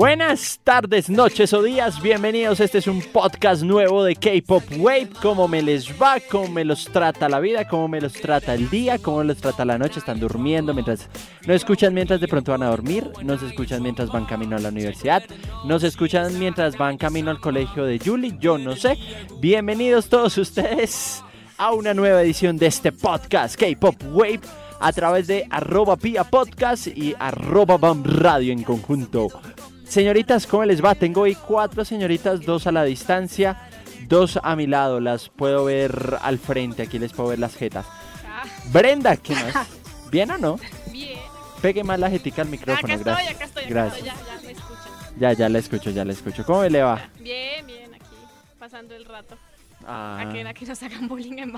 Buenas tardes, noches o días, bienvenidos. Este es un podcast nuevo de K-Pop Wave. ¿Cómo me les va? ¿Cómo me los trata la vida? ¿Cómo me los trata el día? ¿Cómo los trata la noche? ¿Están durmiendo mientras... No escuchan mientras de pronto van a dormir? ¿No se escuchan mientras van camino a la universidad? ¿No se escuchan mientras van camino al colegio de Julie? Yo no sé. Bienvenidos todos ustedes a una nueva edición de este podcast K-Pop Wave a través de arroba Pia Podcast y arroba Bam Radio en conjunto. Señoritas, ¿cómo les va? Tengo hoy cuatro señoritas, dos a la distancia, dos a mi lado. Las puedo ver al frente, aquí les puedo ver las jetas. Brenda, ¿qué más? ¿Bien o no? Bien. Pegue más la jetica al micrófono, acá estoy, gracias. acá estoy, acá Gracias. estoy. Ya, ya me escuchan. Ya, ya la escucho, ya la escucho. ¿Cómo le va? Bien, bien, aquí, pasando el rato. Ah, A que, a que nos hagan bullying en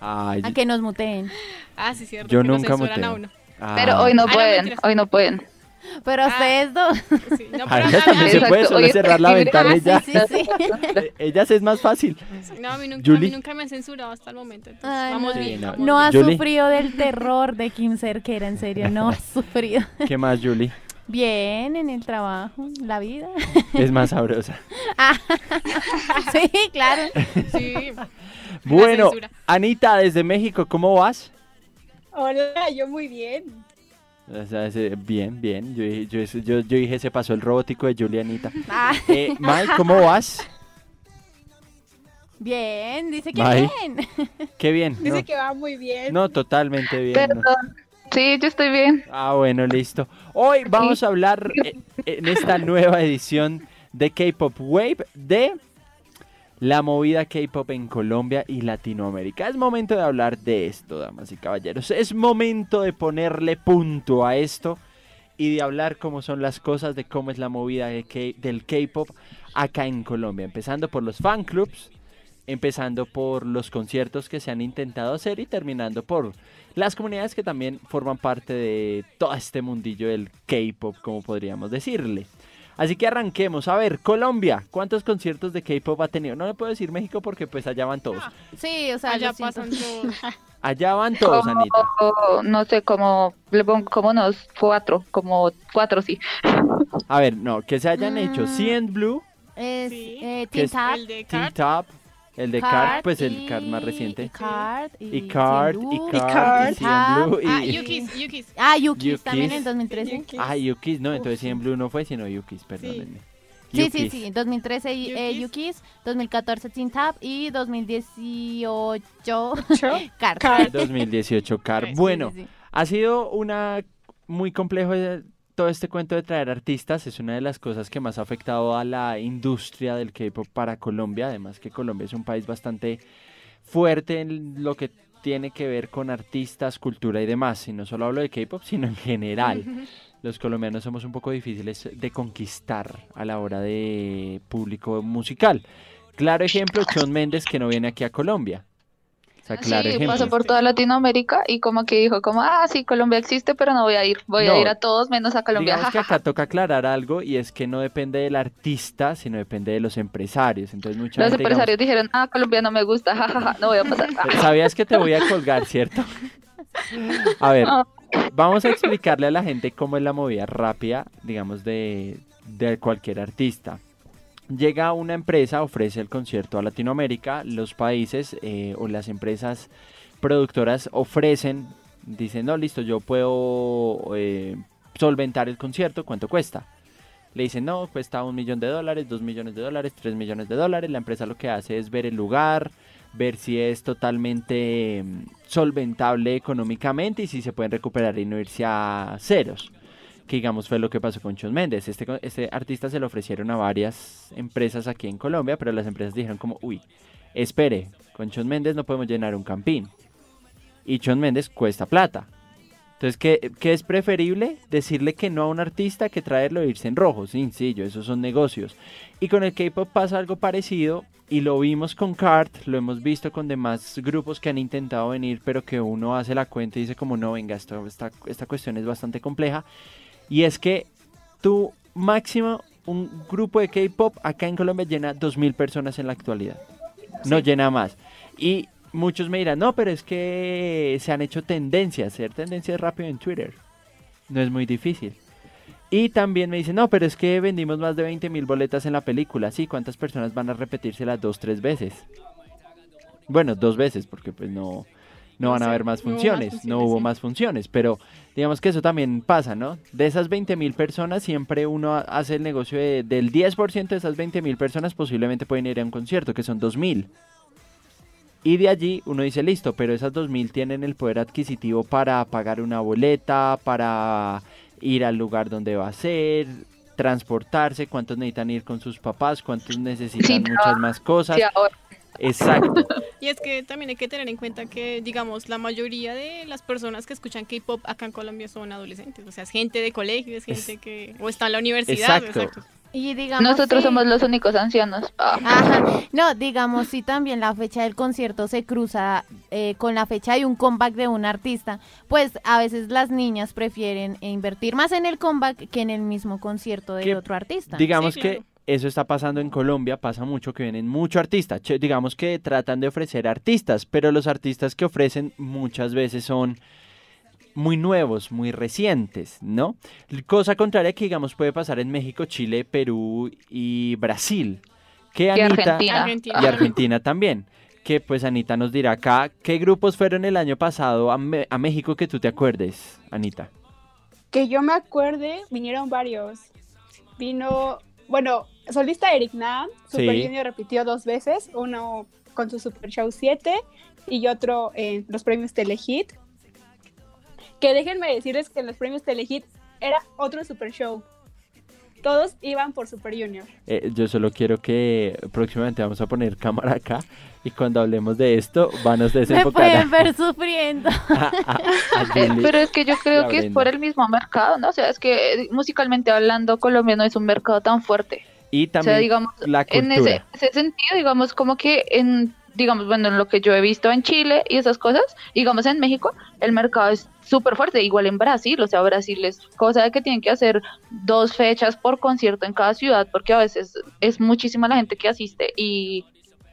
ay, A que nos muteen. Ah, sí, cierto. Yo que nos nunca a uno. ah. Pero hoy no Ay, no, pueden, hoy no pueden. Pero Ah. ustedes dos. Sí, no, A pero ella a- también se puede solo cerrar la ventana y ya. sí, sí, sí. Eh, Ellas es más fácil. no, a mí, nunca, a Julie. mí nunca me han censurado hasta el momento. Entonces, Ay, vamos no. bien. Sí, no. ha Julie. sufrido del terror de Kim Cerquera, en serio, no ha sufrido. ¿Qué más, Julie? Bien, en el trabajo, la vida. Es más sabrosa. Sí, claro. Sí. Bueno. Anita, desde México, ¿cómo vas? Hola, yo muy bien. O sea, ese- bien, bien. Yo, dije- yo, yo, yo dije, se pasó el robótico de Julianita. Ah, Eh, Mike, ¿cómo vas? bien, dice que Bye. bien. Qué bien. Dice No, que va muy bien. no, totalmente bien. Perdón. no. Sí, yo estoy bien. Ah, bueno, listo. Hoy vamos a hablar eh, en esta nueva edición de K-Pop Wave de la movida K-Pop en Colombia y Latinoamérica. Es momento de hablar de esto, damas y caballeros. Es momento de ponerle punto a esto y de hablar cómo son las cosas, de cómo es la movida del K-Pop acá en Colombia. Empezando por los fan clubs, empezando por los conciertos que se han intentado hacer y terminando por las comunidades que también forman parte de todo este mundillo del K-pop, como podríamos decirle. Así que arranquemos. A ver, Colombia, ¿cuántos conciertos de K-pop ha tenido? No le puedo decir México porque pues allá van todos. Sí, o sea, Allá pasan todos. Allá van todos, Como, Anita. no sé, como, le pongo como unos cuatro, como cuatro, sí. A ver, no, que se hayan hecho Mm. CN Blue, Es Sí. eh, Teen Tap, Teen Card. El de Card, Card pues el y- Card más reciente. Y Card. Y, Y Card, Cien y Blue. Card, y Card. Blue, Ah, y... Yukis, Yukis. Ah, Yukis, Yukis. también en 2013. Yukis. Ah, Yukis, no, entonces CN Blue no fue, sino Yukis, perdónenme. Sí, sí, sí, en 2013 eh, Yukis. Yukis, 2014 Teen Tap y 2018 Card. Card. 2018 Car. Sí, sí, Bueno, Sí, sí. ha sido una muy complejo eh, todo este cuento de traer artistas. Es una de las cosas que más ha afectado a la industria del K-pop para Colombia. Además que Colombia es un país bastante fuerte en lo que tiene que ver con artistas, cultura y demás. Y no solo hablo de K-pop, sino en general. Los colombianos somos un poco difíciles de conquistar a la hora de público musical. Claro ejemplo, Shawn Méndez que no viene aquí a Colombia. O sea, claro sí, pasó por toda Latinoamérica y como que dijo como, ah, sí, Colombia existe, pero no voy a ir. Voy No. a ir a todos menos a Colombia. Digamos que acá toca aclarar algo y es que no depende del artista, sino depende de los empresarios. Entonces mucha Los gente, empresarios dijeron, ah, Colombia no me gusta, jajaja, no voy a pasar. eh, sabías que te voy a colgar, ¿cierto? A ver, Ah. vamos a explicarle a la gente cómo es la movida rápida, digamos, de, de cualquier artista. Llega una empresa, ofrece el concierto a Latinoamérica, los países eh, o las empresas productoras ofrecen, dicen, no, listo, yo puedo eh, solventar el concierto, ¿cuánto cuesta? Le dicen, no, cuesta un millón de dólares, dos millones de dólares, tres millones de dólares. La empresa lo que hace es ver el lugar, ver si es totalmente mm, solventable económicamente y si se pueden recuperar y no irse a ceros. Que digamos fue lo que pasó con Shawn Mendes. Este, este artista se lo ofrecieron a varias empresas aquí en Colombia, pero las empresas dijeron como, uy, espere, con Shawn Mendes no podemos llenar un campín. Y Shawn Mendes cuesta plata. Entonces, ¿qué, qué es preferible? Decirle que no a un artista que traerlo e irse en rojo. Sencillo, esos son negocios. Y con el K-pop pasa algo parecido. Y lo vimos con Cart, lo hemos visto con demás grupos que han intentado venir, pero que uno hace la cuenta y dice como no, venga, esto, esta, esta cuestión es bastante compleja. Y es que tú máximo un grupo de K-pop acá en Colombia llena 2.000 personas en la actualidad. No llena más. Y muchos me dirán, no, pero es que se han hecho tendencias, hacer tendencias rápido en Twitter. No es muy difícil. Y también me dicen, no, pero es que vendimos más de 20.000 boletas en la película. Sí, ¿cuántas personas van a repetírselas dos, tres veces? Bueno, dos veces, porque pues no, no No van a haber más no hubo más funciones, no hubo sí. más funciones, pero digamos que eso también pasa, ¿no? De esas 20.000 personas, siempre uno ha- hace el negocio de, del 10% de esas 20.000 personas posiblemente pueden ir a un concierto, que son 2.000. Y de allí uno dice, listo, pero esas 2.000 tienen el poder adquisitivo para pagar una boleta, para ir al lugar donde va a ser, transportarse, cuántos necesitan ir con sus papás, cuántos necesitan Sí, muchas más cosas. Sí, ahora. Exacto. Y es que también hay que tener en cuenta que, digamos, la mayoría de las personas que escuchan K-pop acá en Colombia son adolescentes. O sea, es gente de colegio, es Es- gente que. O está en la universidad. Exacto. Y digamos, Nosotros sí. somos los únicos ancianos. Ajá. No, digamos, si también la fecha del concierto se cruza eh, con la fecha de un comeback de un artista, pues a veces las niñas prefieren invertir más en el comeback que en el mismo concierto del Que otro artista. Digamos Sí, que. Eso está pasando en Colombia, pasa mucho que vienen mucho artistas. Digamos que tratan de ofrecer artistas, pero los artistas que ofrecen muchas veces son muy nuevos, muy recientes, ¿no? Cosa contraria que digamos puede pasar en México, Chile, Perú y Brasil. Que Y Anita Argentina. Argentina. y Argentina también. Que pues Anita nos dirá acá qué grupos fueron el año pasado a, Me- a México que tú te acuerdes, Anita. Que yo me acuerde, vinieron varios. Vino, bueno, solista Eric Nam, Super Sí. Junior repitió dos veces, uno con su Super Show 7 y otro en los premios Telehit. Que déjenme decirles que en los premios Telehit era otro Super Show. Todos iban por Super Junior. Eh, yo solo quiero que próximamente vamos a poner cámara acá y cuando hablemos de esto van a Me desenfocar pueden a, ver sufriendo. a- a- a Eh, Julie. Pero es que yo creo que es por el mismo mercado, ¿no? O sea, es que eh, musicalmente hablando, Colombia no es un mercado tan fuerte. Y o también sea, digamos, la en cultura. ese, ese sentido, digamos, como que en, digamos, bueno, en lo que yo he visto en Chile y esas cosas, digamos, en México, el mercado es súper fuerte, igual en Brasil, o sea, Brasil es cosa de que tienen que hacer dos fechas por concierto en cada ciudad, porque a veces es muchísima la gente que asiste y,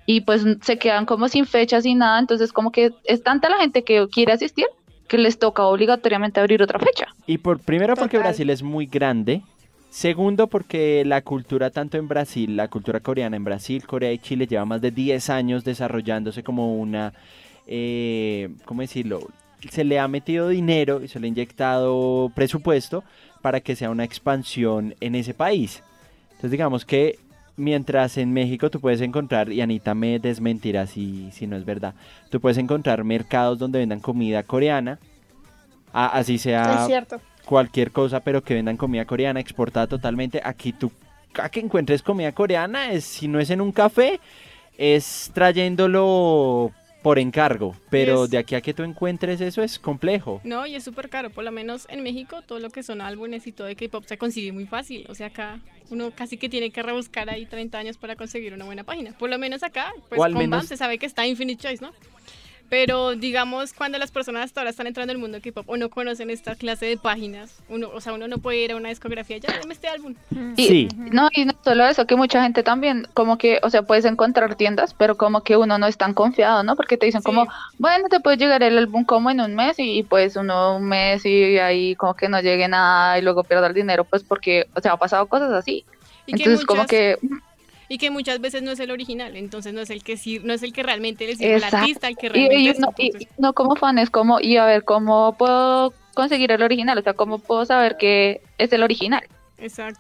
y pues se quedan como sin fechas y nada, entonces como que es tanta la gente que quiere asistir que les toca obligatoriamente abrir otra fecha. Y por primero porque Total. Brasil es muy grande. Segundo porque la cultura tanto en Brasil, la cultura coreana en Brasil, Corea y Chile lleva más de 10 años desarrollándose como una, eh, ¿cómo decirlo? Se le ha metido dinero y se le ha inyectado presupuesto para que sea una expansión en ese país. Entonces digamos que mientras en México tú puedes encontrar, y Anita me desmentirá si, si no es verdad, tú puedes encontrar mercados donde vendan comida coreana, a- así sea es cierto. Cualquier cosa, pero que vendan comida coreana exportada totalmente. Aquí tú, a que encuentres comida coreana, es, si no es en un café, es trayéndolo por encargo. Pero es- de aquí a que tú encuentres eso es complejo. No, y es súper caro. Por lo menos en México, todo lo que son álbumes y todo de K-pop se consigue muy fácil. O sea, acá uno casi que tiene que rebuscar ahí 30 años para conseguir una buena página. Por lo menos acá, pues O al con menos- BAM se sabe que está Infinite Choice, ¿no? Pero digamos, cuando las personas hasta ahora están entrando al mundo de K-pop o no conocen esta clase de páginas, uno, o sea, uno no puede ir a una discografía, ya, dame este álbum. Y, Sí. No, y no solo eso, que mucha gente también, como que, o sea, puedes encontrar tiendas, pero como que uno no es tan confiado, ¿no? Porque te dicen Sí. como, bueno, te puede llegar el álbum como en un mes y, pues uno un mes y ahí como que no llegue nada y luego pierda el dinero, pues porque, o sea, ha pasado cosas así. Y que Entonces como que, y que muchas veces no es el original, entonces no es el que sí, no es el que realmente le sirve al artista, el que realmente y es, entonces- y uno como fan es como, y a ver, ¿cómo puedo conseguir el original? O sea, ¿cómo puedo saber que es el original? Exacto.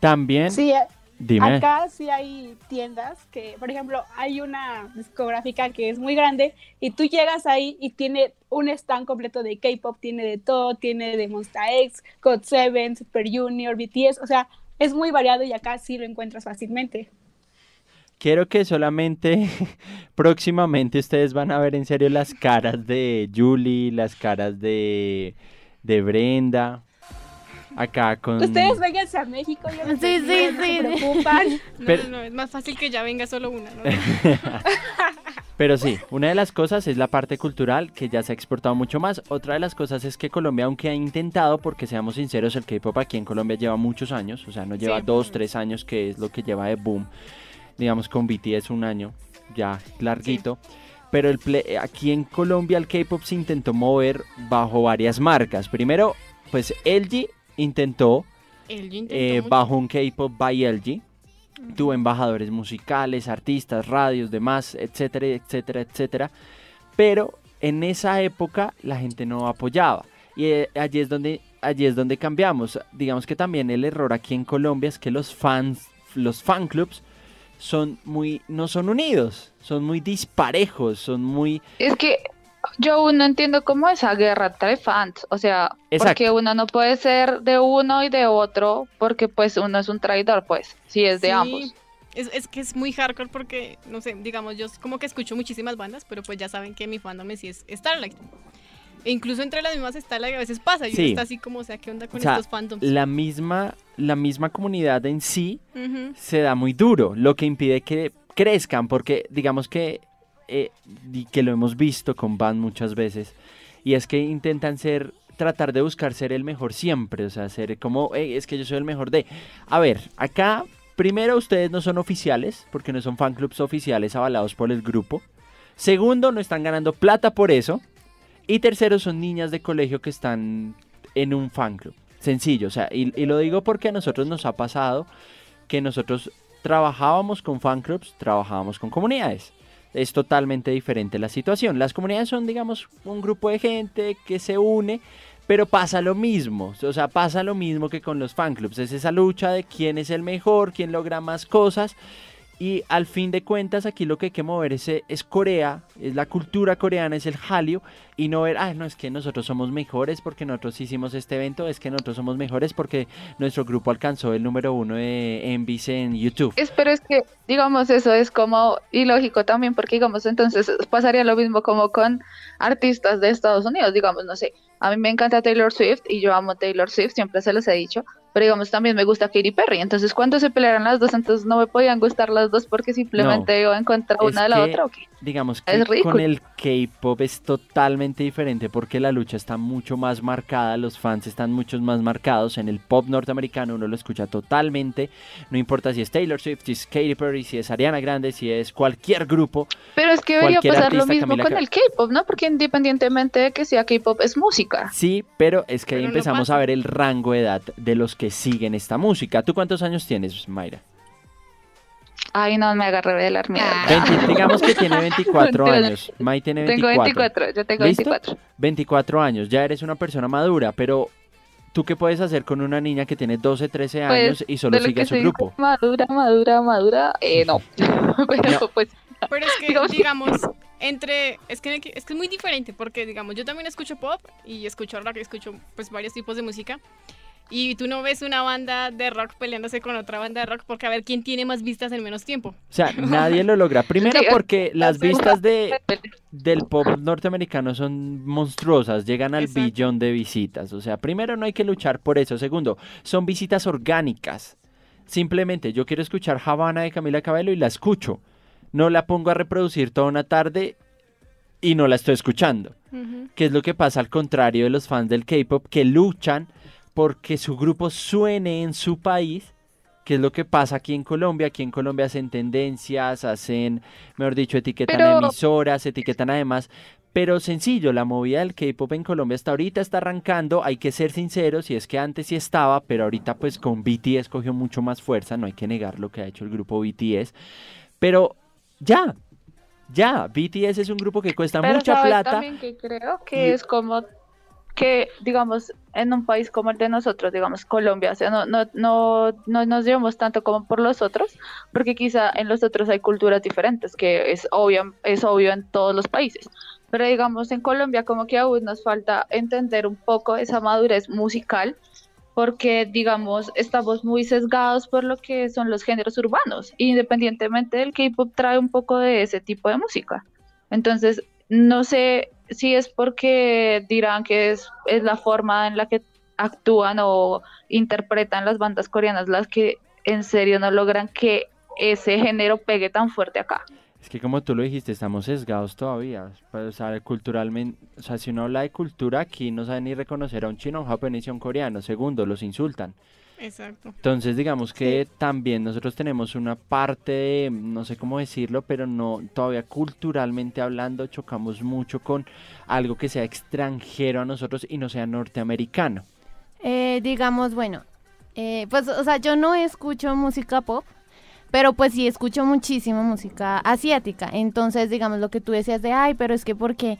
También, Sí, dime. acá sí hay tiendas que, por ejemplo, hay una discográfica que es muy grande y tú llegas ahí y tiene un stand completo de K-pop, tiene de todo, tiene de Monsta X, God Seven, Super Junior, BTS, o sea, es muy variado y acá sí lo encuentras fácilmente. Quiero que solamente próximamente ustedes van a ver en serio las caras de Julie, las caras de, de Brenda. Acá con... Ustedes vénganse a México, yo no Sí, sí, no sí. se preocupan. No, Pero- no, no, es más fácil que ya venga solo una, ¿no? Pero sí, una de las cosas es la parte cultural que ya se ha exportado mucho más. Otra de las cosas es que Colombia, aunque ha intentado, porque seamos sinceros, el K-pop aquí en Colombia lleva muchos años, o sea, no lleva Sí. dos, tres años, que es lo que lleva de boom. Digamos con BTS un año, ya larguito. Pero el ple- aquí en Colombia el K-pop se intentó mover bajo varias marcas. Primero, pues LG intentó intentó eh, bajo un K-pop by LG. Tuvo embajadores musicales, artistas, radios, demás, etcétera, etcétera, etcétera. Pero en esa época la gente no apoyaba. Y eh, allí es donde allí es donde cambiamos. Digamos que también el error aquí en Colombia es que los fans, los fan clubs son muy no son unidos, son muy disparejos, son muy Es que yo aún no entiendo cómo esa guerra entre fans, o sea, Exacto. porque uno no puede ser de uno y de otro, porque pues uno es un traidor, pues, si es de Sí, ambos. Es, es que es muy hardcore porque, no sé, digamos, yo como que escucho muchísimas bandas, pero pues ya saben que mi fandom sí es Starlight. E incluso entre las mismas Starlight a veces pasa y Sí. uno está así como, o sea, ¿qué onda con O sea, estos fandoms? la misma la misma comunidad en sí se da muy duro, lo que impide que crezcan, porque digamos que, eh, y que lo hemos visto con Band muchas veces, y es que intentan ser, tratar de buscar ser el mejor siempre, o sea, ser como, "Ey, es que yo soy el mejor de... A ver, acá, primero ustedes no son oficiales, porque no son fan clubs oficiales avalados por el grupo, segundo, no están ganando plata por eso, y tercero, son niñas de colegio que están en un fan club. Sencillo, o sea, y, y lo digo porque a nosotros nos ha pasado que nosotros trabajábamos con fan clubs, trabajábamos con comunidades. Es totalmente diferente la situación. Las comunidades son, digamos, un grupo de gente que se une, pero pasa lo mismo. O sea, pasa lo mismo que con los fan clubs. Es esa lucha de quién es el mejor, quién logra más cosas. Y al fin de cuentas, aquí lo que hay que mover es, es Corea, es la cultura coreana, es el Hallyu, y no ver, ah, no, es que nosotros somos mejores porque nosotros hicimos este evento, es que nosotros somos mejores porque nuestro grupo alcanzó el número uno de MVC en YouTube. Es, pero es que, digamos, eso es como ilógico también, porque, digamos, entonces pasaría lo mismo como con artistas de Estados Unidos, digamos, no sé, a mí me encanta Taylor Swift y yo amo Taylor Swift, siempre se los he dicho, pero digamos, también me gusta Katy Perry, entonces cuando se pelearon las dos, entonces no me podían gustar las dos porque simplemente iba en contra una de la que- otra, ¿o qué? Digamos que con el K-pop es totalmente diferente porque la lucha está mucho más marcada, los fans están mucho más marcados. En el pop norteamericano uno lo escucha totalmente, no importa si es Taylor Swift, si es Katy Perry, si es Ariana Grande, si es cualquier grupo. Pero es que debería pasar lo mismo Camila con el K-pop, ¿no? Porque independientemente de que sea K-pop, es música. Sí, pero es que ahí Pero empezamos a ver el rango de edad de los que siguen esta música. ¿Tú cuántos años tienes, Mayra? Ay, no me haga revelar mi edad. Ah. 20 digamos que tiene 24 Mentira. años. May tiene Tengo 24. 24, yo tengo ¿Listo? 24. 24 años, ya eres una persona madura, pero ¿tú qué puedes hacer con una niña que tiene 12, 13 Pues, años y solo de lo sigue a su grupo? Madura, madura, madura, eh, no. Pero No. pues, Pero es que, Digamos- digamos, entre. Es que, es que es muy diferente porque, digamos, yo también escucho pop y escucho rock y escucho pues varios tipos de música. Y tú no ves una banda de rock peleándose con otra banda de rock porque a ver quién tiene más vistas en menos tiempo. O sea, nadie lo logra. Primero porque las vistas de, del pop norteamericano son monstruosas, llegan al Exacto. billón de visitas. O sea, primero no hay que luchar por eso. Segundo, son visitas orgánicas. Simplemente yo quiero escuchar Havana de Camila Cabello y la escucho. No la pongo a reproducir toda una tarde y no la estoy escuchando. Ujú. que es lo que pasa al contrario de los fans del K-pop que luchan porque su grupo suene en su país, que es lo que pasa aquí en Colombia. Aquí en Colombia hacen tendencias, hacen, mejor dicho, etiquetan Pero- emisoras, etiquetan además. Pero sencillo, la movida del K-pop en Colombia hasta ahorita está arrancando, hay que ser sinceros, y es que antes sí estaba, pero ahorita pues con BTS cogió mucho más fuerza, no hay que negar lo que ha hecho el grupo BTS. Pero ya, ya, BTS es un grupo que cuesta pero mucha ¿sabes plata. también que creo que y- es como que, digamos, en un país como el de nosotros, digamos, Colombia, o sea, no, no, no, no nos llevamos tanto como por los otros, porque quizá en los otros hay culturas diferentes, que es obvio, es obvio en todos los países. Pero digamos, en Colombia como que aún nos falta entender un poco esa madurez musical, porque digamos, estamos muy sesgados por lo que son los géneros urbanos, independientemente del K-pop trae un poco de ese tipo de música. Entonces, no sé si es porque dirán que es, es la forma en la que actúan o interpretan las bandas coreanas las que en serio no logran que ese género pegue tan fuerte acá. Es que como tú lo dijiste, estamos sesgados todavía. Pues, o sea, culturalmente, o sea, si uno habla de cultura aquí no sabe ni reconocer a un chino, un japonés y a un coreano. Segundo, los insultan. Exacto. Entonces, digamos que también nosotros tenemos una parte de, no sé cómo decirlo, pero no, todavía culturalmente hablando, chocamos mucho con algo que sea extranjero a nosotros y no sea norteamericano. Eh, digamos, bueno, eh, pues, o sea, yo no escucho música pop, pero pues sí escucho muchísimo música asiática. Entonces, digamos, lo que tú decías de, ay, pero es que porque,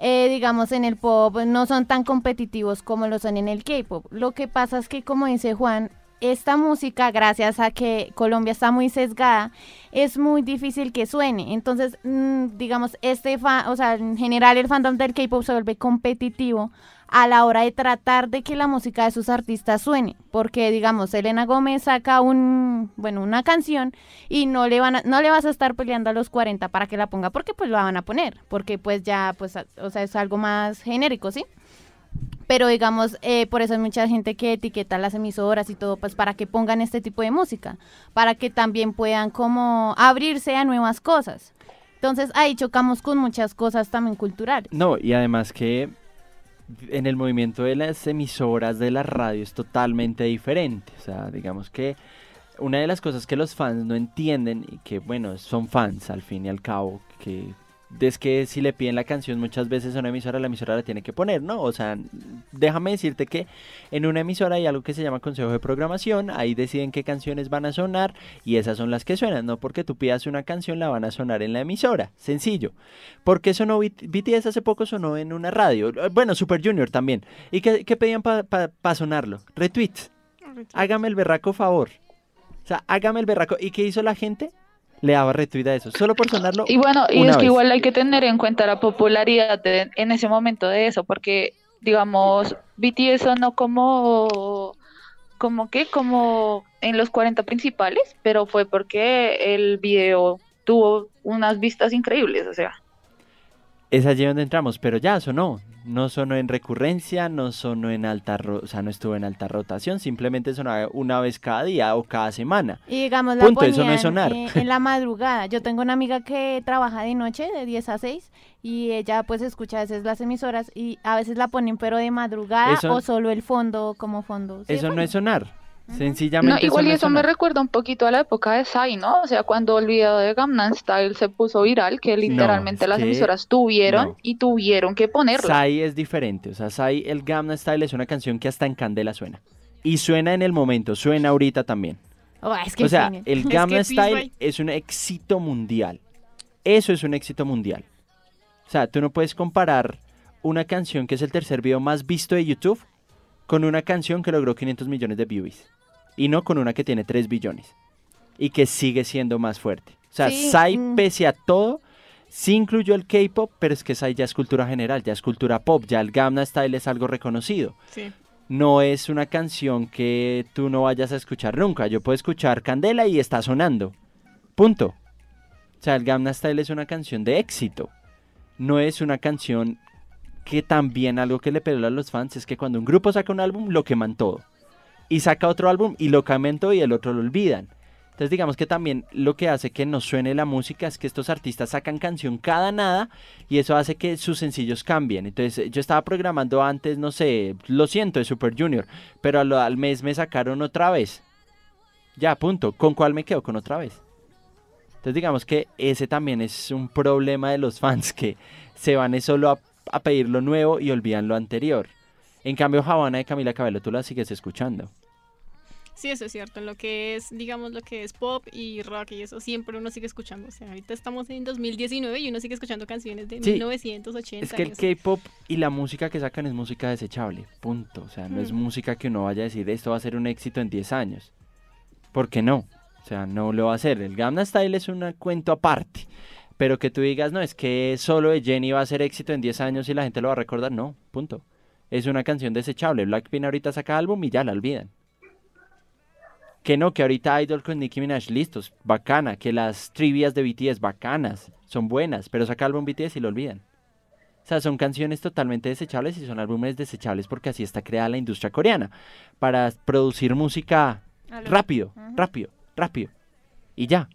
eh, digamos, en el pop no son tan competitivos como lo son en el K-pop. Lo que pasa es que, como dice Juan, esta música, gracias a que Colombia está muy sesgada, es muy difícil que suene. Entonces, mm, digamos, este fan, o sea, en general el fandom del K-pop se vuelve competitivo a la hora de tratar de que la música de sus artistas suene, porque digamos, Selena Gómez saca un, bueno, una canción y no le van no le vas a estar peleando a los 40 para que la ponga porque pues la van a poner, porque pues ya pues o sea, es algo más genérico, ¿sí? Pero digamos, eh, por eso hay mucha gente que etiqueta las emisoras y todo, pues para que pongan este tipo de música, para que también puedan como abrirse a nuevas cosas. Entonces ahí chocamos con muchas cosas también culturales. No, y además que en el movimiento de las emisoras de la radio es totalmente diferente. O sea, digamos que una de las cosas que los fans no entienden y que, bueno, son fans al fin y al cabo, que es que si le piden la canción muchas veces a una emisora, la emisora la tiene que poner, ¿no? O sea, déjame decirte que en una emisora hay algo que se llama consejo de programación, ahí deciden qué canciones van a sonar y esas son las que suenan, no porque tú pidas una canción la van a sonar en la emisora, sencillo. Porque sonó BTS hace poco sonó en una radio, eh, bueno, Super Junior también. ¿Y qué, qué pedían para sonarlo? Retweets. Hágame el berraco favor. O sea, hágame el berraco. ¿Y qué hizo la gente? Le daba retweet a eso, solo por sonarlo. Y bueno, y es que vez. igual hay que tener en cuenta la popularidad de- en ese momento de eso, porque digamos, BTS sonó como, como que, como en los 40 principales, pero fue porque el video tuvo unas vistas increíbles, o sea. Es allí donde entramos, pero ya sonó. No sonó en recurrencia, no sonó en alta, o sea, no estuvo en alta rotación, simplemente sonaba una vez cada día o cada semana. Y digamos, la Punto, eso no es sonar. eh, en la madrugada. Yo tengo una amiga que trabaja de noche, de 10 a 6, y ella pues escucha a veces las emisoras y a veces la ponen pero de madrugada Eso- o solo el fondo como fondo. Sí, Eso no es sonar. No, Sencillamente igual no y es eso me recuerda un poquito a la época de Psy, ¿no? O sea, cuando el video de Gangnam Style se puso viral, que literalmente es las que- emisoras tuvieron no. y tuvieron que ponerla. Psy es diferente. O sea, Psy, el Gamma Style es una canción que hasta en Candela suena. Y suena en el momento, suena ahorita también. Oh, es que O sea, el Peace Style es un éxito mundial. Eso es un éxito mundial. O sea, tú no puedes comparar una canción que es el tercer video más visto de YouTube con una canción que logró 500 millones de views. Y no con una que tiene 3 billones. Y que sigue siendo más fuerte. O sea, Sí, Psy, mm. pese a todo, sí incluyó el K-pop, pero es que Psy ya es cultura general, ya es cultura pop, ya el Gamma Style es algo reconocido Sí. no es una canción que tú no vayas a escuchar nunca. Yo puedo escuchar Candela y está sonando. Punto. O sea, el Gamma Style es una canción de éxito. No es una canción que también algo que le pegó a los fans es que cuando un grupo saca un álbum lo queman todo. Y saca otro álbum y lo cambian y el otro lo olvidan. Entonces digamos que también lo que hace que nos suene la música es que estos artistas sacan canción cada nada y eso hace que sus sencillos cambien. Entonces eh, yo estaba programando antes, no sé, lo siento, de Super Junior, pero al, mes me sacaron otra vez. Ya, punto. ¿Con cuál me quedo? Con otra vez. Entonces digamos que ese también es un problema de los fans que se van solo a, pedir lo nuevo y olvidan lo anterior. En cambio, Habana de Camila Cabello tú la sigues escuchando. Sí, eso es cierto. En lo que es, digamos, lo que es pop y rock y eso, siempre uno sigue escuchando. O sea, ahorita estamos en 2019 y uno sigue escuchando canciones de Sí. 1980. Es que el. K-pop y la música que sacan es música desechable, punto. O sea, no es música que uno vaya a decir esto va a ser un éxito en 10 años. ¿Por qué no? O sea, no lo va a hacer. El Gamma Style es un cuento aparte. Pero que tú digas, no, es que solo de Jenny va a ser éxito en 10 años y la gente lo va a recordar, no, punto. Es una canción desechable. Blackpink ahorita saca álbum y ya la olvidan. Que no, que ahorita Idol con Nicki Minaj, listos, bacana. Que las trivias de BTS, bacanas, son buenas, pero saca álbum BTS y lo olvidan. O sea, son canciones totalmente desechables y son álbumes desechables porque así está creada la industria coreana. Para producir música rápido, rápido, rápido. Y ya.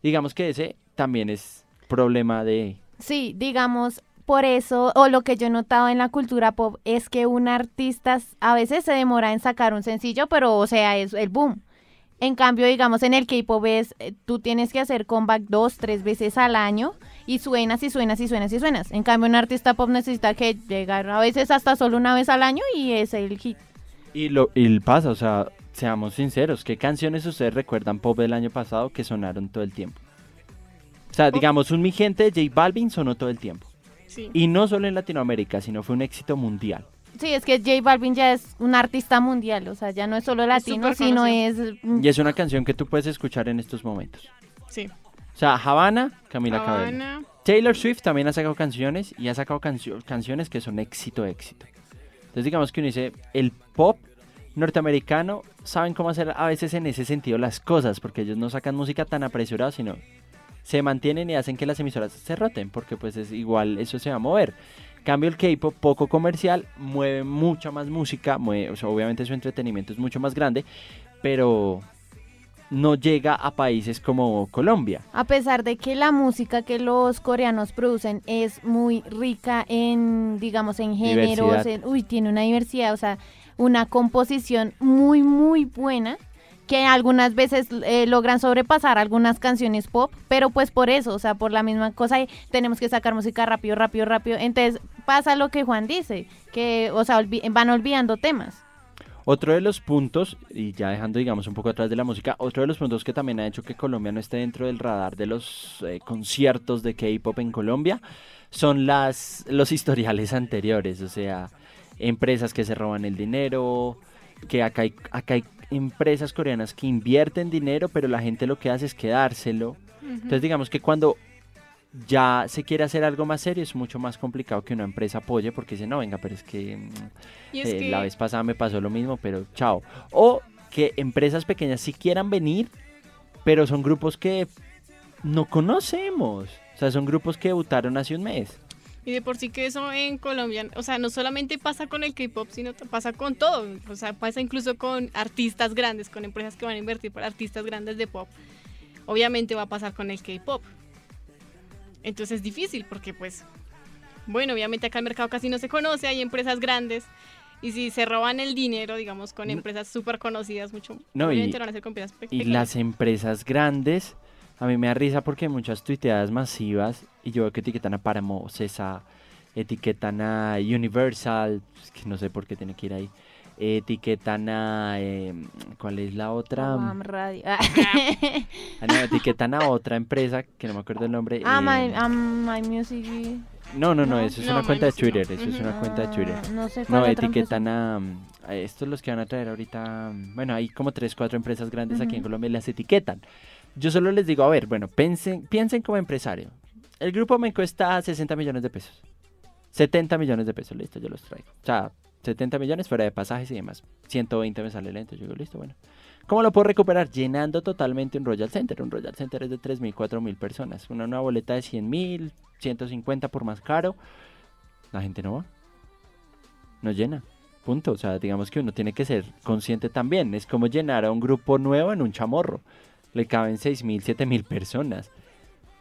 Digamos que ese también es problema de... Sí, digamos, por eso, o lo que yo he notado en la cultura pop es que un artista a veces se demora en sacar un sencillo, pero o sea, es el boom. En cambio, digamos, en el K-pop es, eh, tú tienes que hacer comeback dos, tres veces al año y suenas y suenas y suenas y suenas. En cambio, un artista pop necesita que llegar a veces hasta solo una vez al año y es el hit. Y lo y pasa, o sea, seamos sinceros, ¿qué canciones ustedes recuerdan pop del año pasado que sonaron todo el tiempo? O sea, digamos, un Mi Gente de J Balvin sonó todo el tiempo. Sí. Y no solo en Latinoamérica, sino fue un éxito mundial. Sí, es que J Balvin ya es un artista mundial, o sea, ya no es solo latino, sino es... mm, Y es una canción que tú puedes escuchar en estos momentos. Sí. O sea, Havana, Camila Cabello. Habana, Taylor Swift también ha sacado canciones y ha sacado cancio- canciones que son éxito, éxito. Entonces digamos que uno dice, el pop norteamericano saben cómo hacer a veces en ese sentido las cosas, porque ellos no sacan música tan apresurada, sino se mantienen y hacen que las emisoras se roten, porque pues es igual, eso se va a mover. Cambio el K-pop poco comercial, mueve mucha más música, mueve, o sea, obviamente su entretenimiento es mucho más grande, pero no llega a países como Colombia. A pesar de que la música que los coreanos producen es muy rica en, digamos, en géneros, en- uy, tiene una diversidad, o sea, una composición muy, muy buena, que algunas veces eh, logran sobrepasar algunas canciones pop, pero pues por eso, o sea, por la misma cosa, tenemos que sacar música rápido, rápido, rápido. Entonces pasa lo que Juan dice, que, o sea, olvi- van olvidando temas. Otro de los puntos, y ya dejando digamos un poco atrás de la música, otro de los puntos que también ha hecho que Colombia no esté dentro del radar de los eh, conciertos de K-pop en Colombia son las los historiales anteriores, o sea, empresas que se roban el dinero, que acá hay, acá hay empresas coreanas que invierten dinero, pero la gente lo que hace es quedárselo. Entonces digamos que cuando ya se quiere hacer algo más serio es mucho más complicado que una empresa apoye porque dice, no, venga, pero es que... mm, es eh, que La vez pasada me pasó lo mismo, pero chao. O que empresas pequeñas sí quieran venir, pero son grupos que no conocemos. O sea, son grupos que debutaron hace un mes. Y de por sí que eso en Colombia, o sea, no solamente pasa con el K-pop, sino pasa con todo. O sea, pasa incluso con artistas grandes, con empresas que van a invertir para artistas grandes de pop. Obviamente va a pasar con el K-pop. Entonces es difícil porque pues, bueno, obviamente acá el mercado casi no se conoce, hay empresas grandes. Y si se roban el dinero, digamos, con No. empresas súper conocidas, mucho, No, y- lo van a hacer con empresas pe- Y pequeñas. las empresas grandes, a mí me da risa porque hay muchas tuiteadas masivas y yo veo que etiquetan a Paramount, Cesa, etiquetan a Universal, que no sé por qué tiene que ir ahí. Etiquetan a. eh, ¿Cuál es la otra? Guam Radio. Ah, no, etiquetan a otra empresa que no me acuerdo el nombre. ah, eh, my, um, my Music. No, no, no, No, eso es no, una cuenta de Music no. Twitter, eso es una cuenta de Twitter. No sé No, cuál etiquetan a, mm, a estos los que van a traer ahorita, mm, bueno, hay como tres, cuatro empresas grandes aquí en. Colombia y las etiquetan. Yo solo les digo, a ver, bueno, piensen, piensen como empresario. El grupo me cuesta 60 millones de pesos. 70 millones de pesos, listo, yo los traigo. O sea, 70 millones fuera de pasajes y demás. 120 me sale lento, yo digo, listo, bueno. ¿Cómo lo puedo recuperar? Llenando totalmente un Royal Center. Un Royal Center es de 3.000, 4.000 personas. Una nueva boleta de 100.000, 150 por más caro. La gente no va. No llena. Punto. O sea, digamos que uno tiene que ser consciente también. Es como llenar a un grupo nuevo en un chamorro. Le caben 6.000, 7.000 personas.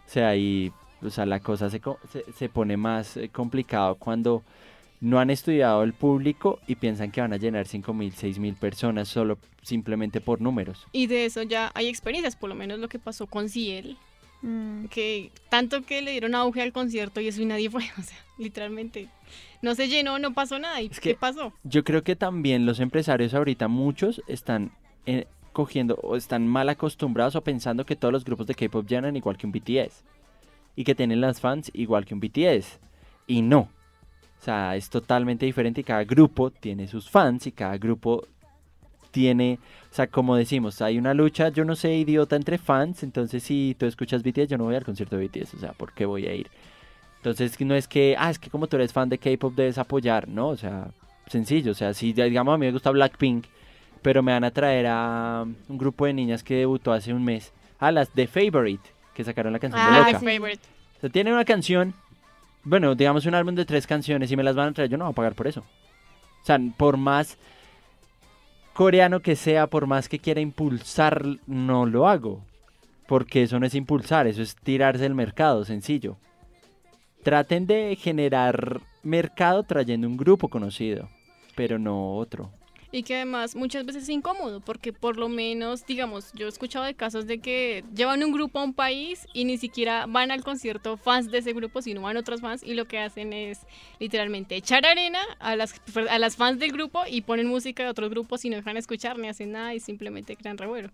O sea, y o sea, la cosa se, co- se, se pone más eh, complicado cuando no han estudiado el público y piensan que van a llenar 5.000, 6.000 personas solo simplemente por números. Y de eso ya hay experiencias, por lo menos lo que pasó con Ciel, Mm. que tanto que le dieron auge al concierto y eso y nadie fue, o sea, literalmente no se llenó, no pasó nada. ¿Y Es qué que- pasó? Yo creo que también los empresarios ahorita, muchos están eh, cogiendo o están mal acostumbrados o pensando que todos los grupos de K-pop llenan igual que un BTS y que tienen las fans igual que un BTS. Y no. O sea, es totalmente diferente y cada grupo tiene sus fans y cada grupo tiene, o sea, como decimos, hay una lucha, yo no sé, idiota entre fans, entonces si tú escuchas BTS, yo no voy al concierto de BTS, o sea, ¿por qué voy a ir? Entonces no es que, ah, es que como tú eres fan de K-pop debes apoyar, no, o sea, sencillo, o sea, si digamos a mí me gusta Blackpink, pero me van a traer a un grupo de niñas que debutó hace un mes, a las The Favorite, que sacaron la canción Ah, de Ah, Loca. favorite. O sea, tienen una canción, bueno, digamos un álbum de tres canciones y me las van a traer, yo no voy a pagar por eso. O sea, por más coreano que sea, por más que quiera impulsar, no lo hago. Porque eso no es impulsar, eso es tirarse del mercado, sencillo. Traten de generar mercado trayendo un grupo conocido, pero no otro. Y que además muchas veces es incómodo, porque por lo menos, digamos, yo he escuchado de casos de que llevan un grupo a un país y ni siquiera van al concierto fans de ese grupo, sino van otros fans y lo que hacen es literalmente echar arena a las, a las fans del grupo y ponen música de otros grupos y no dejan escuchar ni hacen nada y simplemente crean revuelo.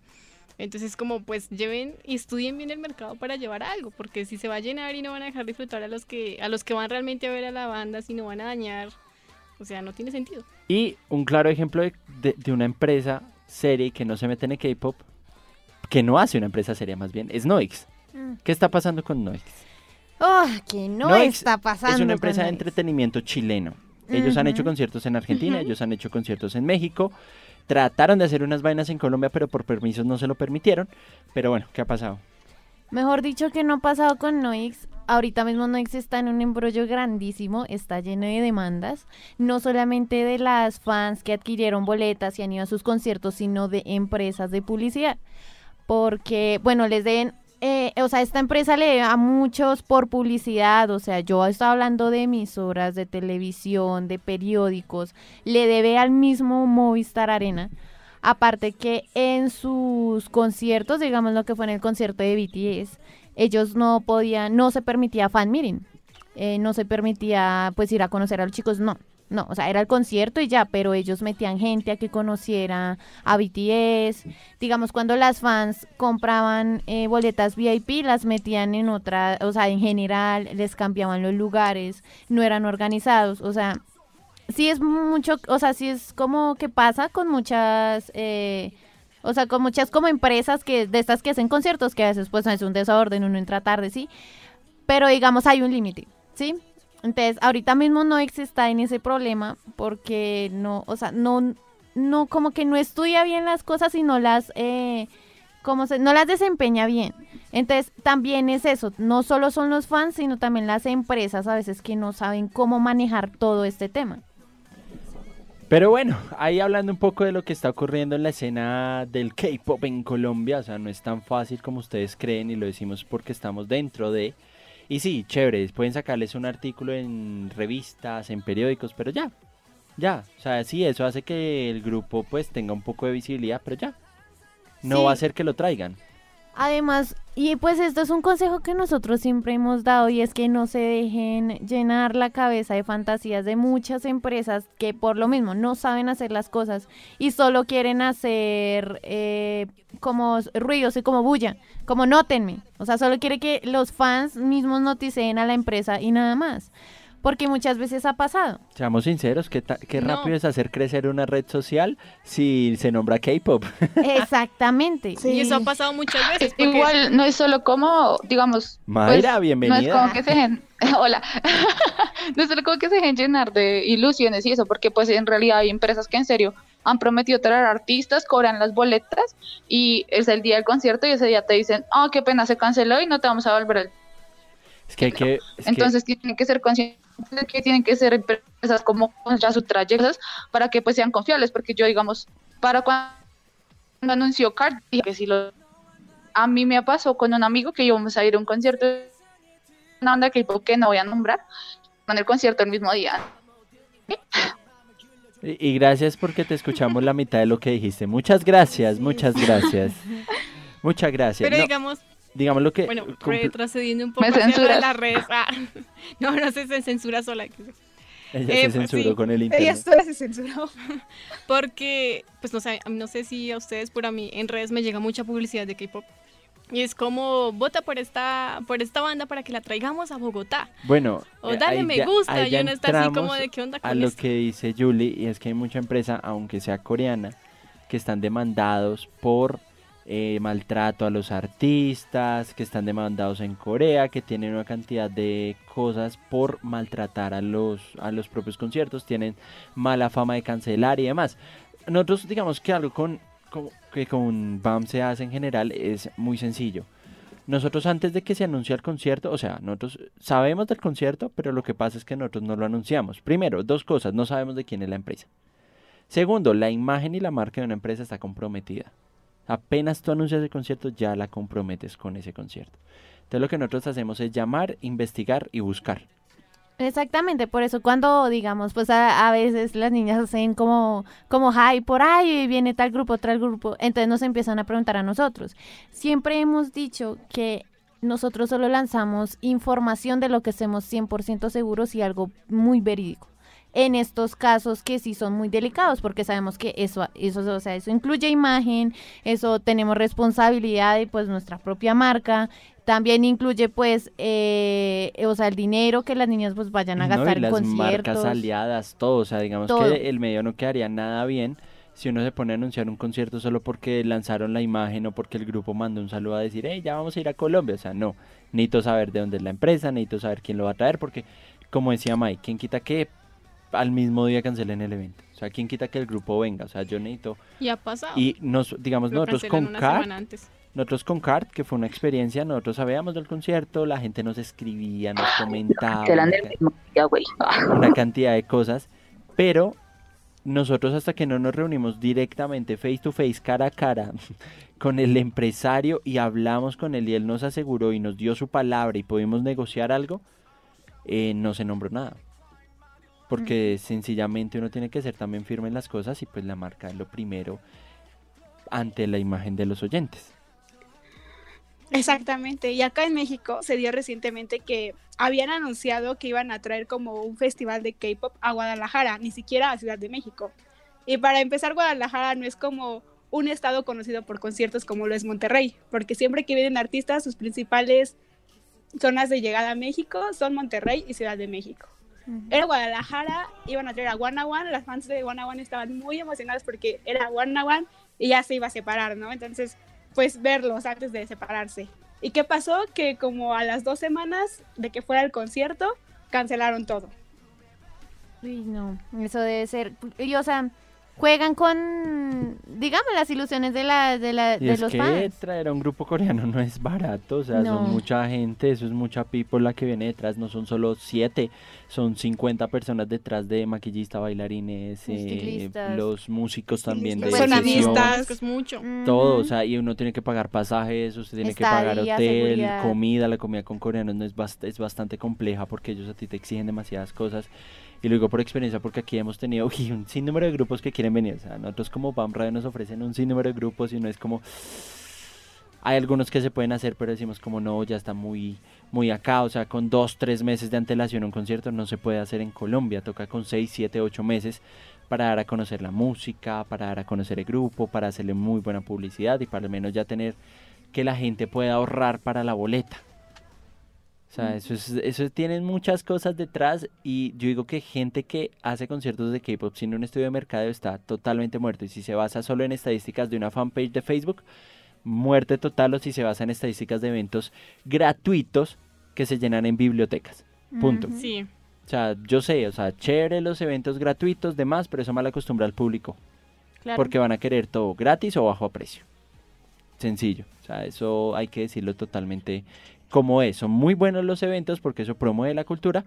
Entonces como pues lleven y estudien bien el mercado para llevar algo, porque si se va a llenar y no van a dejar disfrutar a los que a los que van realmente a ver a la banda, si no van a dañar, o sea, no tiene sentido. Y un claro ejemplo de, de- de una empresa seria que no se mete en el K-pop, que no hace una empresa seria más bien, es Noix. Mm. ¿Qué está pasando con Noix? Oh, que no Noix está pasando. Es una con empresa de Noix. entretenimiento chileno. Ellos han hecho conciertos en Argentina, ellos han hecho conciertos en México. Trataron de hacer unas vainas en Colombia, pero por permisos no se lo permitieron. Pero bueno, ¿qué ha pasado? Mejor dicho que no ha pasado con Noix. Ahorita mismo Noix está en un embrollo grandísimo, está lleno de demandas, no solamente de las fans que adquirieron boletas y han ido a sus conciertos, sino de empresas de publicidad. Porque, bueno, les den, eh, o sea, esta empresa le debe a muchos por publicidad, o sea, yo estaba hablando de emisoras, de televisión, de periódicos, le debe al mismo Movistar Arena. Aparte que en sus conciertos, digamos lo que fue en el concierto de BTS, ellos no podían, no se permitía fan meeting, eh, no se permitía pues ir a conocer a los chicos, no, no, o sea, era el concierto y ya, pero ellos metían gente a que conociera a BTS, digamos cuando las fans compraban eh, boletas VIP, las metían en otra, o sea, en general, les cambiaban los lugares, no eran organizados, o sea, sí es mucho, o sea, sí es como que pasa con muchas, eh, o sea, con muchas como empresas que de estas que hacen conciertos que a veces pues es un desorden, uno entra tarde, sí, pero digamos hay un límite, ¿sí? Entonces, ahorita mismo no está en ese problema porque no, o sea, no, no, como que no estudia bien las cosas y no las, eh, como se, no las desempeña bien. Entonces, también es eso, no solo son los fans, sino también las empresas a veces que no saben cómo manejar todo este tema. Pero bueno, ahí hablando un poco de lo que está ocurriendo en la escena del K-pop en Colombia, o sea, no es tan fácil como ustedes creen y lo decimos porque estamos dentro de. Y sí, chévere, pueden sacarles un artículo en revistas, en periódicos, pero ya, ya, o sea, sí, eso hace que el grupo pues tenga un poco de visibilidad, pero ya, no Sí. va a ser que lo traigan. Además, y pues esto es un consejo que nosotros siempre hemos dado y es que no se dejen llenar la cabeza de fantasías de muchas empresas que por lo mismo no saben hacer las cosas y solo quieren hacer eh, como ruidos y como bulla, como nótenme. O sea, solo quiere que los fans mismos noticeen a la empresa y nada más. Porque muchas veces ha pasado. Seamos sinceros, ¿qué, qué No. rápido es hacer crecer una red social si se nombra K-pop? Exactamente. Sí. Y eso ha pasado muchas veces. porque- Igual no es solo como, digamos, Mayra, pues, bienvenida. No es como que se dejen, hola, no es solo como que se dejen llenar de ilusiones y eso, porque pues en realidad hay empresas que en serio han prometido traer artistas, cobran las boletas y es el día del concierto y ese día te dicen, oh, qué pena, se canceló y no te vamos a volver. el-". Es que hay que... es que- Entonces tienen que ser conscientes que tienen que ser empresas como ya sus trayectos para que pues sean confiables, porque yo digamos, para cuando anunció Card, dije que si lo... A mí me pasó con un amigo que íbamos a ir a un concierto de una banda que que no voy a nombrar, en el concierto el mismo día. Y, y gracias porque te escuchamos la mitad de lo que dijiste. Muchas gracias, muchas gracias. Muchas gracias. Pero No, digamos, digamos lo que... bueno, retrocediendo un poco Me hacia lo de censuras. las redes. ah, no, no sé, se censura sola. Ella eh, se pues censuró sí. con el Ella internet. sola se censuró. Porque, pues no sé, no sé si a ustedes, pero a mí en redes me llega mucha publicidad de K-pop. Y es como, vota por esta, por esta banda para que la traigamos a Bogotá. Bueno, O eh, dale me ya- gusta. Y ya uno está así como de qué onda a con lo esto? que dice Julie, y es que hay mucha empresa, aunque sea coreana, que están demandados por eh, maltrato a los artistas, que están demandados en Corea, que tienen una cantidad de cosas por maltratar a los, a los propios conciertos, tienen mala fama de cancelar y demás. Nosotros digamos que algo con, con- que con BAM se hace en general es muy sencillo. Nosotros antes de que se anuncie el concierto, o sea, nosotros sabemos del concierto, pero lo que pasa es que nosotros no lo anunciamos. Primero, dos cosas, no sabemos de quién es la empresa. Segundo, la imagen y la marca de una empresa está comprometida. Apenas tú anuncias el concierto, ya la comprometes con ese concierto. Entonces lo que nosotros hacemos es llamar, investigar y buscar. Exactamente, por eso cuando digamos, pues a, veces las niñas hacen como, como hi, por ahí viene tal grupo, tal grupo, entonces nos empiezan a preguntar a nosotros. Siempre hemos dicho que nosotros solo lanzamos información de lo que estemos 100% seguros y algo muy verídico. En estos casos que sí son muy delicados, porque sabemos que eso, eso, o sea, eso incluye imagen, eso tenemos responsabilidad de pues nuestra propia marca, también incluye pues, eh, o sea, el dinero que las niñas pues vayan a No, y gastar en las conciertos. marcas aliadas, todo. O sea, digamos Todo. que el medio no quedaría nada bien si uno se pone a anunciar un concierto solo porque lanzaron la imagen o porque el grupo mandó un saludo a decir, hey, ya vamos a ir a Colombia. O sea, no. Necesito saber de dónde es la empresa, necesito saber quién lo va a traer, porque, como decía Mike, ¿quién quita que al mismo día cancelen el evento? O sea, ¿quién quita que el grupo venga? O sea, yo necesito. Y ha pasado. Y nos, digamos, Lo nosotros con CART, nosotros con CART, que fue una experiencia, nosotros sabíamos del concierto, la gente nos escribía, nos comentaba. Serán una mismo día, güey. Ah. una cantidad de cosas, pero nosotros hasta que no nos reunimos directamente, face to face, cara a cara, con el empresario y hablamos con él y él nos aseguró y nos dio su palabra y pudimos negociar algo, eh, no se nombró nada. Porque sencillamente uno tiene que ser también firme en las cosas y pues la marca es lo primero ante la imagen de los oyentes. Exactamente. Y acá en México se dio recientemente que habían anunciado que iban a traer como un festival de K-pop a Guadalajara, ni siquiera a Ciudad de México. Y para empezar, Guadalajara no es como un estado conocido por conciertos como lo es Monterrey, porque siempre que vienen artistas, sus principales zonas de llegada a México son Monterrey y Ciudad de México. Era Guadalajara, iban a traer a One One, las fans de One One estaban muy emocionadas porque era One One y ya se iba a separar, ¿no? Entonces, pues verlos antes de separarse. ¿Y qué pasó? Que como a las dos semanas de que fuera el concierto, cancelaron todo. Uy, no, eso debe ser, y o sea, juegan con, digamos, las ilusiones de, la, de, la, Y de es los que fans. traer a un grupo coreano no es barato, o sea, No. son mucha gente, eso es mucha people la que viene detrás, no son solo siete, son 50 personas detrás de maquillista, bailarines, eh, los músicos también de es mucho. todo, o sea, y uno tiene que pagar pasajes, usted tiene que pagar hotel, seguridad. comida, la comida con coreanos no es, bast- es bastante compleja porque ellos a ti te exigen demasiadas cosas. Y lo digo por experiencia porque aquí hemos tenido un sinnúmero de grupos que quieren venir. O sea, nosotros como BAM Radio nos ofrecen un sinnúmero de grupos y no es como... Hay algunos que se pueden hacer, pero decimos como no, ya está muy, muy acá. O sea, con dos, tres meses de antelación un concierto no se puede hacer en Colombia. Toca con seis, siete, ocho meses para dar a conocer la música, para dar a conocer el grupo, para hacerle muy buena publicidad y para al menos ya tener que la gente pueda ahorrar para la boleta. O sea, eso, es, eso tienen muchas cosas detrás y yo digo que gente que hace conciertos de K-pop sin un estudio de mercado está totalmente muerto. Y si se basa solo en estadísticas de una fanpage de Facebook, muerte total o si se basa en estadísticas de eventos gratuitos que se llenan en bibliotecas. Punto. Sí. O sea, yo sé, o sea, chévere los eventos gratuitos, demás, pero eso mal acostumbra al público. Claro. Porque van a querer todo gratis o bajo a precio. Sencillo. O sea, eso hay que decirlo totalmente como es. Son muy buenos los eventos porque eso promueve la cultura,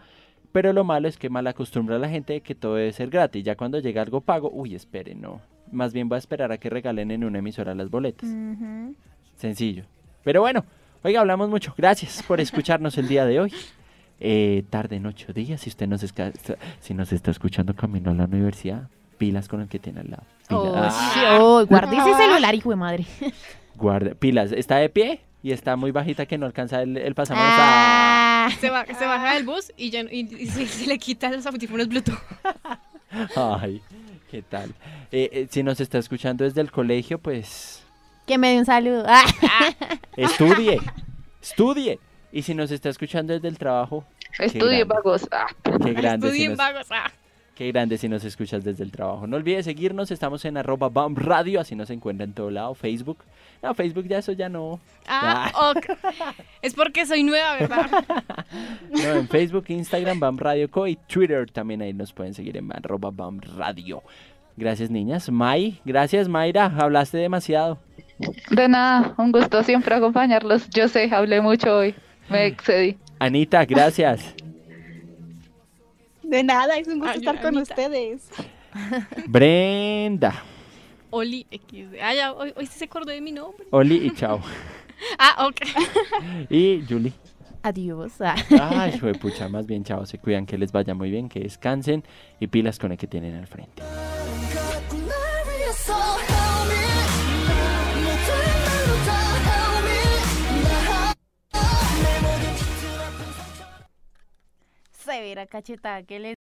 pero lo malo es que mal acostumbra a la gente de que todo debe ser gratis. Ya cuando llega algo pago, uy, espere, no. Más bien va a esperar a que regalen en una emisora las boletas. Sencillo. Pero bueno, oiga, hablamos mucho. Gracias por escucharnos el día de hoy. Eh, tarde, noche o día, si usted nos, esca- si nos está escuchando camino a la universidad, pilas con el que tiene al lado. Pilas. Oh, Ah, sí, oh, guarde ese celular, hijo de madre. guarda, pilas. Está de pie y está muy bajita que no alcanza el, el pasamanos. Ah. Se, ba- se baja del bus y, ya, no- y, y se, se le quita los audífonos Bluetooth. Ay, ¿qué tal? Eh, eh, si nos está escuchando desde el colegio, pues Que me dé un saludo. Ah. estudie, estudie. Y si nos está escuchando desde el trabajo, Estudie, grande. vagos. Ah. qué grande. si Estudien nos- vagos. Ah. Qué grande si nos escuchas desde el trabajo. No olvides seguirnos, estamos en arroba BAM Radio, así nos encuentra en todo lado. Facebook. No, Facebook ya eso ya no. Ah, ok. Es porque soy nueva, ¿verdad? No, en Facebook, Instagram, BAM Radio Co y Twitter también ahí nos pueden seguir en arroba BAM Radio. Gracias, niñas. May, gracias, Mayra. Hablaste demasiado. De nada, un gusto siempre acompañarlos. Yo sé, hablé mucho hoy. Me excedí. Anita, gracias. De nada, es un gusto Ay, estar con ustedes. Brenda. Oli XD. Ah, ya, hoy, hoy sí se acordó de mi nombre. Oli y chao. Ah, ok. y Julie. Adiós. Ah. Ay, hijo de pucha, más bien chao, se cuidan, que les vaya muy bien, que descansen y pilas con el que tienen al frente. Severa cachetada que le